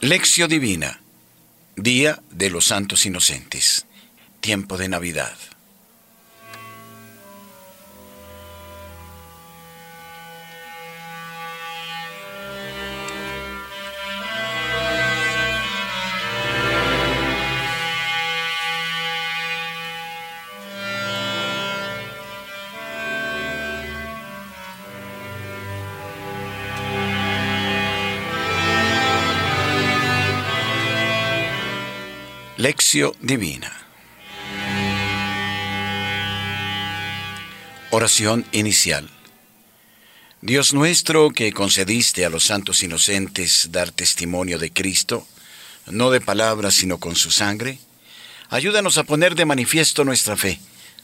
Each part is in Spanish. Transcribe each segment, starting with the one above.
Lección Divina, Día de los Santos Inocentes, tiempo de Navidad. Lección Divina. Oración inicial. Dios nuestro que concediste a los santos inocentes dar testimonio de Cristo, no de palabras sino con su sangre, ayúdanos a poner de manifiesto nuestra fe,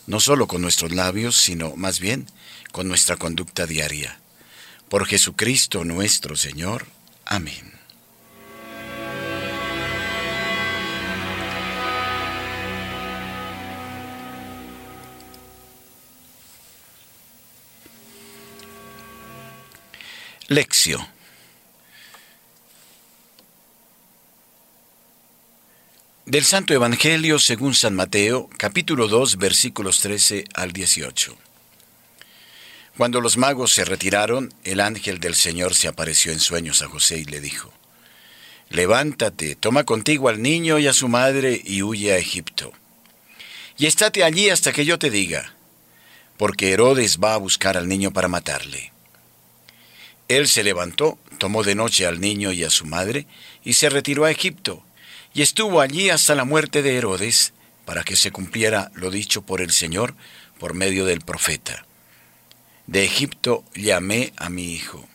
no solo con nuestros labios, sino más bien con nuestra conducta diaria. Por Jesucristo nuestro Señor. Amén. Lección. Del Santo Evangelio según San Mateo, capítulo 2, versículos 13 al 18. Cuando los magos se retiraron, el ángel del Señor se apareció en sueños a José y le dijo, Levántate, toma contigo al niño y a su madre y huye a Egipto. Y estate allí hasta que yo te diga, porque Herodes va a buscar al niño para matarle. Él se levantó, tomó de noche al niño y a su madre, y se retiró a Egipto, y estuvo allí hasta la muerte de Herodes, para que se cumpliera lo dicho por el Señor por medio del profeta. De Egipto llamé a mi hijo.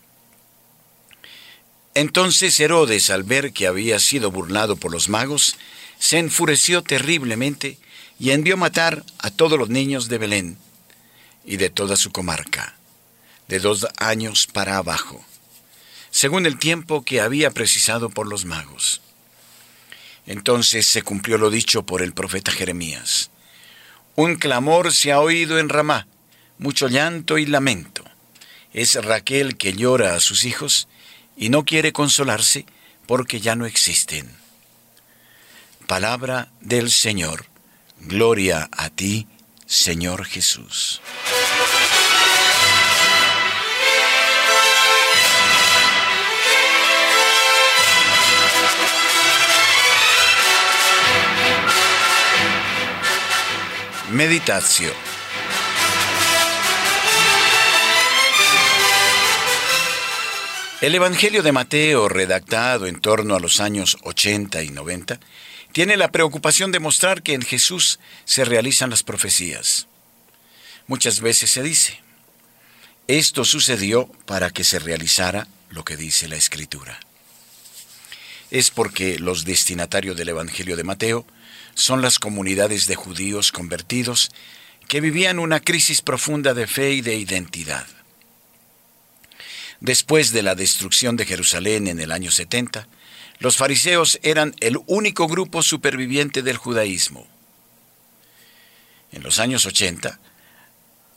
Entonces Herodes, al ver que había sido burlado por los magos, se enfureció terriblemente y envió matar a todos los niños de Belén y de toda su comarca de dos años para abajo, según el tiempo que había precisado por los magos. Entonces se cumplió lo dicho por el profeta Jeremías. Un clamor se ha oído en Ramá, mucho llanto y lamento. Es Raquel que llora a sus hijos y no quiere consolarse porque ya no existen. Palabra del Señor. Gloria a ti, Señor Jesús. Meditación. El Evangelio de Mateo, redactado en torno a los años 80 y 90, tiene la preocupación de mostrar que en Jesús se realizan las profecías. Muchas veces se dice, esto sucedió para que se realizara lo que dice la Escritura. Es porque los destinatarios del Evangelio de Mateo son las comunidades de judíos convertidos que vivían una crisis profunda de fe y de identidad. Después de la destrucción de Jerusalén en el año 70, los fariseos eran el único grupo superviviente del judaísmo. En los años 80,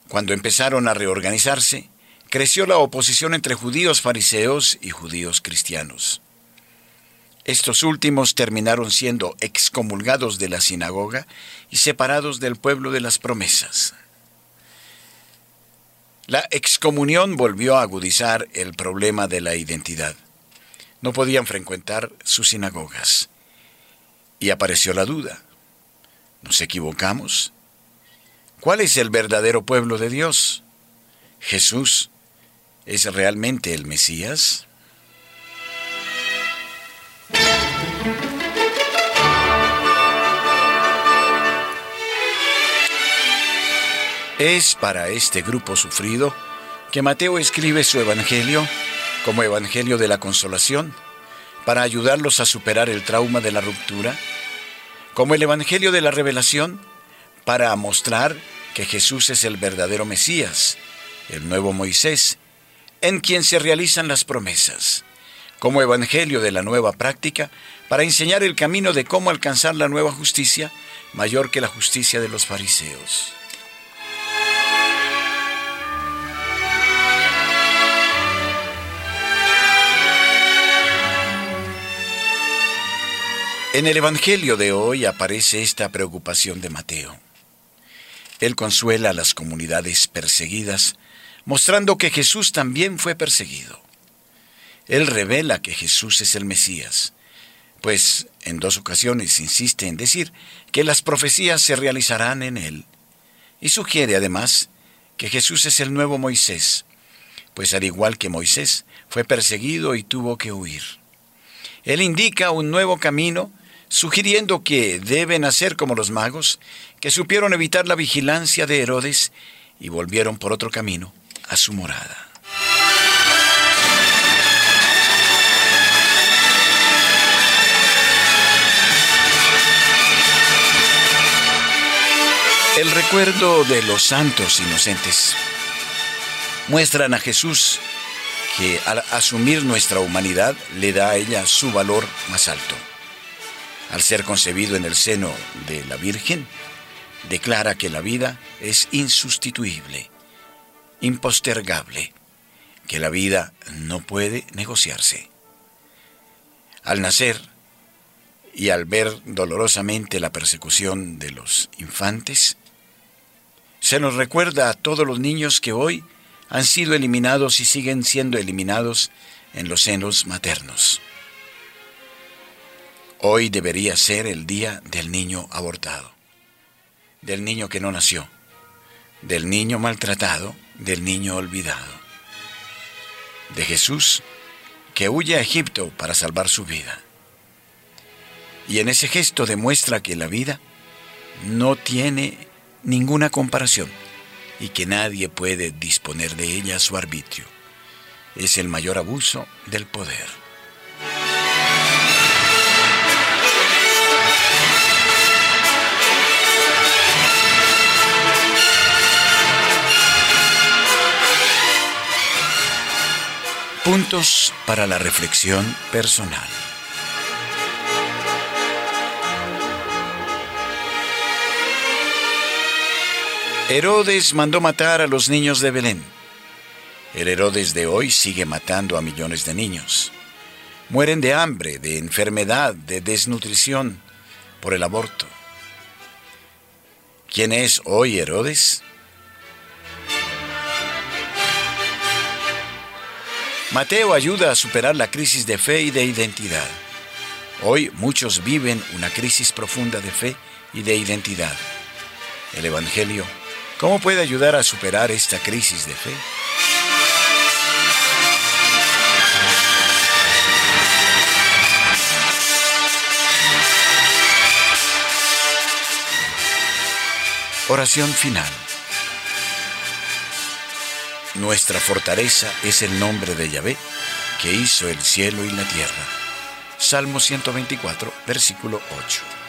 cuando empezaron a reorganizarse, creció la oposición entre judíos fariseos y judíos cristianos. Estos últimos terminaron siendo excomulgados de la sinagoga y separados del pueblo de las promesas. La excomunión volvió a agudizar el problema de la identidad. No podían frecuentar sus sinagogas. Y apareció la duda. ¿Nos equivocamos? ¿Cuál es el verdadero pueblo de Dios? ¿Jesús es realmente el Mesías? Es para este grupo sufrido que Mateo escribe su Evangelio como Evangelio de la Consolación, para ayudarlos a superar el trauma de la ruptura, como el Evangelio de la Revelación, para mostrar que Jesús es el verdadero Mesías, el nuevo Moisés, en quien se realizan las promesas, como Evangelio de la nueva práctica, para enseñar el camino de cómo alcanzar la nueva justicia, mayor que la justicia de los fariseos. En el Evangelio de hoy aparece esta preocupación de Mateo. Él consuela a las comunidades perseguidas, mostrando que Jesús también fue perseguido. Él revela que Jesús es el Mesías, pues en dos ocasiones insiste en decir que las profecías se realizarán en él, y sugiere además que Jesús es el nuevo Moisés, pues al igual que Moisés, fue perseguido y tuvo que huir. Él indica un nuevo camino sugiriendo que deben hacer como los magos, que supieron evitar la vigilancia de Herodes y volvieron por otro camino a su morada. El recuerdo de los santos inocentes muestran a Jesús que al asumir nuestra humanidad le da a ella su valor más alto al ser concebido en el seno de la Virgen, declara que la vida es insustituible, impostergable, que la vida no puede negociarse. Al nacer y al ver dolorosamente la persecución de los infantes, se nos recuerda a todos los niños que hoy han sido eliminados y siguen siendo eliminados en los senos maternos. Hoy debería ser el día del niño abortado, del niño que no nació, del niño maltratado, del niño olvidado, de Jesús que huye a Egipto para salvar su vida. Y en ese gesto demuestra que la vida no tiene ninguna comparación y que nadie puede disponer de ella a su arbitrio. Es el mayor abuso del poder. Puntos para la reflexión personal. Herodes mandó matar a los niños de Belén. El Herodes de hoy sigue matando a millones de niños. Mueren de hambre, de enfermedad, de desnutrición, por el aborto. ¿Quién es hoy Herodes? Mateo ayuda a superar la crisis de fe y de identidad. Hoy muchos viven una crisis profunda de fe y de identidad. El Evangelio, ¿cómo puede ayudar a superar esta crisis de fe? Oración final. Nuestra fortaleza es el nombre de Yahvé, que hizo el cielo y la tierra. Salmo 124, versículo 8.